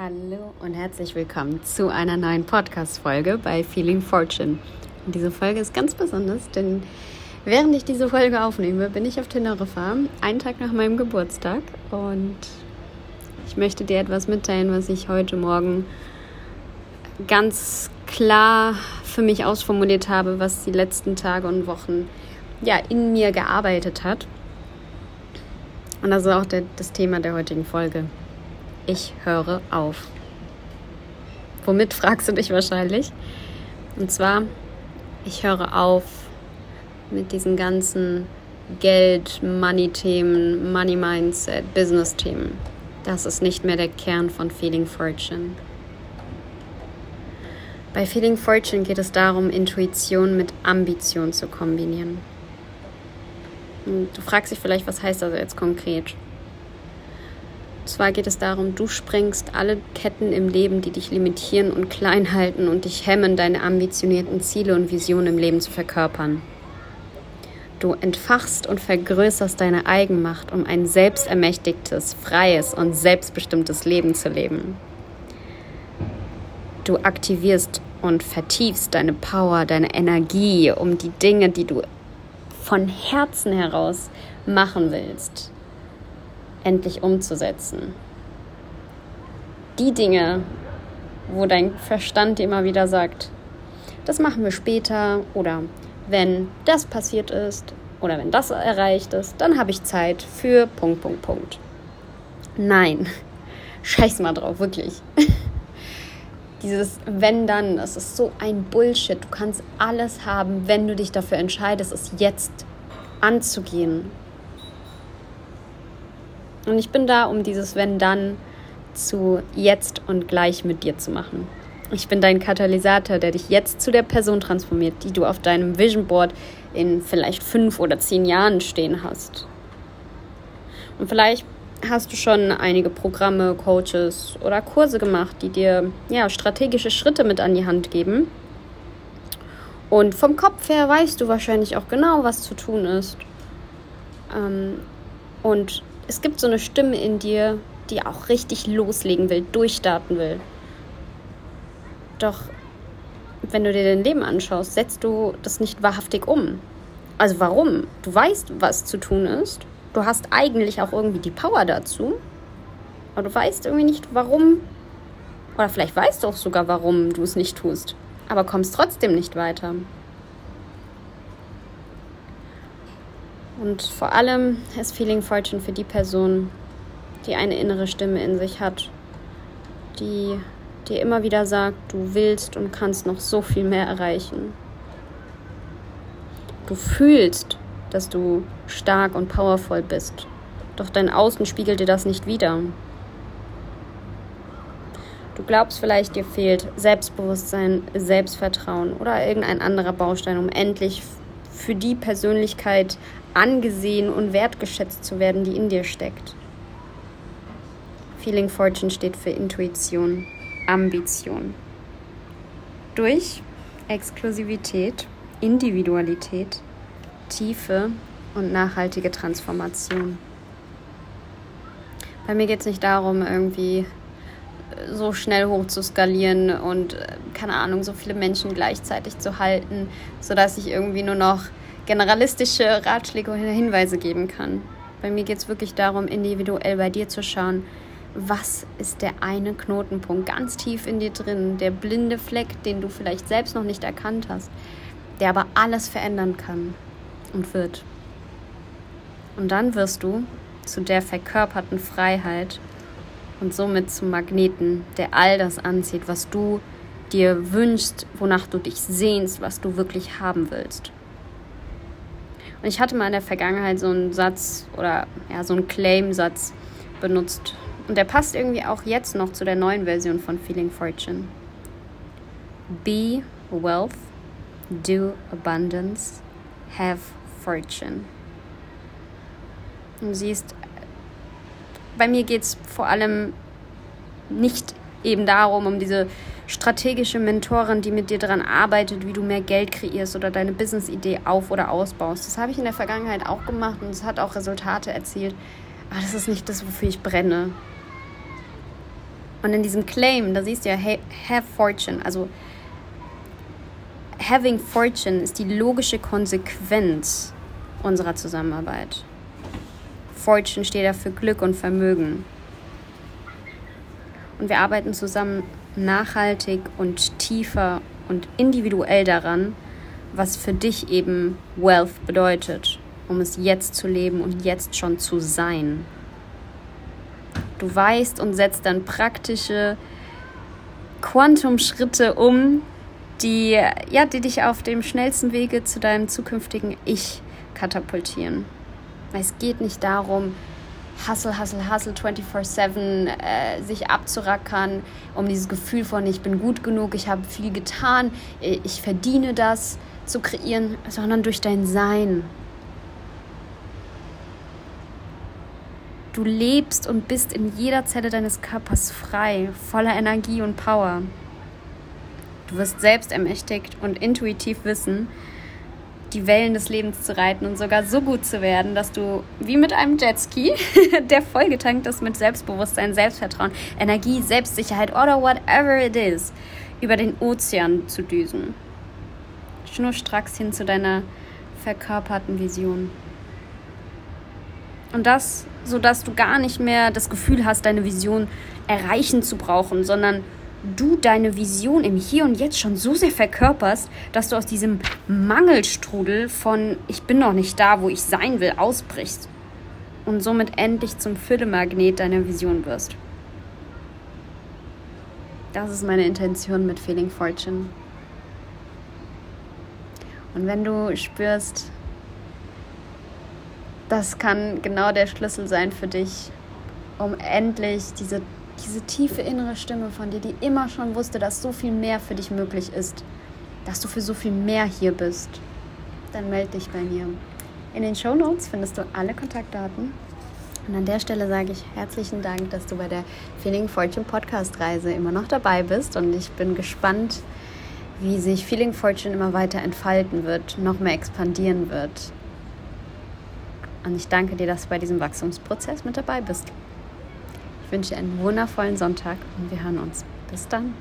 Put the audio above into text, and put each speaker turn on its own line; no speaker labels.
Hallo und herzlich willkommen zu einer neuen Podcast-Folge bei Feeling Fortune. Und diese Folge ist ganz besonders, denn während ich diese Folge aufnehme, bin ich auf Teneriffa, einen Tag nach meinem Geburtstag. Und ich möchte dir etwas mitteilen, was ich heute Morgen ganz klar für mich ausformuliert habe, was die letzten Tage und Wochen ja, in mir gearbeitet hat. Und das ist auch der, das Thema der heutigen Folge. Ich höre auf. Womit fragst du dich wahrscheinlich? Und zwar, ich höre auf mit diesen ganzen Geld, Money-Themen, Money-Mindset, Business-Themen. Das ist nicht mehr der Kern von Feeling Fortune. Bei Feeling Fortune geht es darum, Intuition mit Ambition zu kombinieren. Und du fragst dich vielleicht, was heißt das jetzt konkret? Zwar geht es darum, du sprengst alle Ketten im Leben, die dich limitieren und klein halten und dich hemmen, deine ambitionierten Ziele und Visionen im Leben zu verkörpern. Du entfachst und vergrößerst deine Eigenmacht, um ein selbstermächtigtes, freies und selbstbestimmtes Leben zu leben. Du aktivierst und vertiefst deine Power, deine Energie, um die Dinge, die du von Herzen heraus machen willst, endlich umzusetzen. Die Dinge, wo dein Verstand dir immer wieder sagt, das machen wir später oder wenn das passiert ist oder wenn das erreicht ist, dann habe ich Zeit für Punkt, Punkt, Punkt. Nein, scheiß mal drauf, wirklich. Dieses wenn dann, das ist so ein Bullshit. Du kannst alles haben, wenn du dich dafür entscheidest, es jetzt anzugehen. Und ich bin da, um dieses wenn dann zu jetzt und gleich mit dir zu machen. Ich bin dein Katalysator, der dich jetzt zu der Person transformiert, die du auf deinem Vision Board in vielleicht fünf oder zehn Jahren stehen hast. Und vielleicht hast du schon einige Programme, Coaches oder Kurse gemacht, die dir ja, strategische Schritte mit an die Hand geben. Und vom Kopf her weißt du wahrscheinlich auch genau, was zu tun ist. Ähm, und es gibt so eine Stimme in dir, die auch richtig loslegen will, durchstarten will. Doch wenn du dir dein Leben anschaust, setzt du das nicht wahrhaftig um. Also warum? Du weißt, was zu tun ist du hast eigentlich auch irgendwie die Power dazu, aber du weißt irgendwie nicht, warum. Oder vielleicht weißt du auch sogar, warum du es nicht tust, aber kommst trotzdem nicht weiter. Und vor allem ist Feeling Fortune für die Person, die eine innere Stimme in sich hat, die dir immer wieder sagt, du willst und kannst noch so viel mehr erreichen. Du fühlst, dass du stark und powervoll bist. Doch dein Außen spiegelt dir das nicht wider. Du glaubst vielleicht, dir fehlt Selbstbewusstsein, Selbstvertrauen oder irgendein anderer Baustein, um endlich für die Persönlichkeit angesehen und wertgeschätzt zu werden, die in dir steckt. Feeling Fortune steht für Intuition, Ambition. Durch Exklusivität, Individualität tiefe und nachhaltige Transformation. Bei mir geht es nicht darum, irgendwie so schnell hoch zu skalieren und äh, keine Ahnung, so viele Menschen gleichzeitig zu halten, sodass ich irgendwie nur noch generalistische Ratschläge oder Hinweise geben kann. Bei mir geht es wirklich darum, individuell bei dir zu schauen, was ist der eine Knotenpunkt ganz tief in dir drin, der blinde Fleck, den du vielleicht selbst noch nicht erkannt hast, der aber alles verändern kann und wird. Und dann wirst du zu der verkörperten Freiheit und somit zum Magneten, der all das anzieht, was du dir wünschst, wonach du dich sehnst, was du wirklich haben willst. Und ich hatte mal in der Vergangenheit so einen Satz oder ja, so einen Claim-Satz benutzt. Und der passt irgendwie auch jetzt noch zu der neuen Version von Feeling Fortune. Be wealth, do abundance, have fortune. Du siehst, bei mir geht es vor allem nicht eben darum, um diese strategische Mentorin, die mit dir daran arbeitet, wie du mehr Geld kreierst oder deine Business-Idee auf- oder ausbaust. Das habe ich in der Vergangenheit auch gemacht und es hat auch Resultate erzielt. Aber das ist nicht das, wofür ich brenne. Und in diesem Claim, da siehst du ja, have fortune, also having fortune ist die logische Konsequenz unserer Zusammenarbeit. Fortune steht da für Glück und Vermögen. Und wir arbeiten zusammen nachhaltig und tiefer und individuell daran, was für dich eben Wealth bedeutet, um es jetzt zu leben und jetzt schon zu sein. Du weißt und setzt dann praktische Quantum-Schritte um, die, ja, die dich auf dem schnellsten Wege zu deinem zukünftigen Ich katapultieren. Es geht nicht darum, Hustle, Hustle, Hustle 24-7 äh, sich abzurackern, um dieses Gefühl von ich bin gut genug, ich habe viel getan, äh, ich verdiene das zu kreieren, sondern durch dein Sein. Du lebst und bist in jeder Zelle deines Körpers frei, voller Energie und Power. Du wirst selbst ermächtigt und intuitiv wissen, die Wellen des Lebens zu reiten und sogar so gut zu werden, dass du wie mit einem Jetski, der vollgetankt ist mit Selbstbewusstsein, Selbstvertrauen, Energie, Selbstsicherheit oder whatever it is, über den Ozean zu düsen. Schnurstracks hin zu deiner verkörperten Vision. Und das, sodass du gar nicht mehr das Gefühl hast, deine Vision erreichen zu brauchen, sondern du deine Vision im Hier und Jetzt schon so sehr verkörperst, dass du aus diesem Mangelstrudel von ich bin noch nicht da, wo ich sein will, ausbrichst und somit endlich zum Füllemagnet deiner Vision wirst. Das ist meine Intention mit Feeling Fortune. Und wenn du spürst, das kann genau der Schlüssel sein für dich, um endlich diese diese tiefe innere Stimme von dir, die immer schon wusste, dass so viel mehr für dich möglich ist, dass du für so viel mehr hier bist, dann melde dich bei mir. In den Show Notes findest du alle Kontaktdaten. Und an der Stelle sage ich herzlichen Dank, dass du bei der Feeling Fortune Podcast Reise immer noch dabei bist. Und ich bin gespannt, wie sich Feeling Fortune immer weiter entfalten wird, noch mehr expandieren wird. Und ich danke dir, dass du bei diesem Wachstumsprozess mit dabei bist. Ich wünsche einen wundervollen Sonntag und wir hören uns. Bis dann.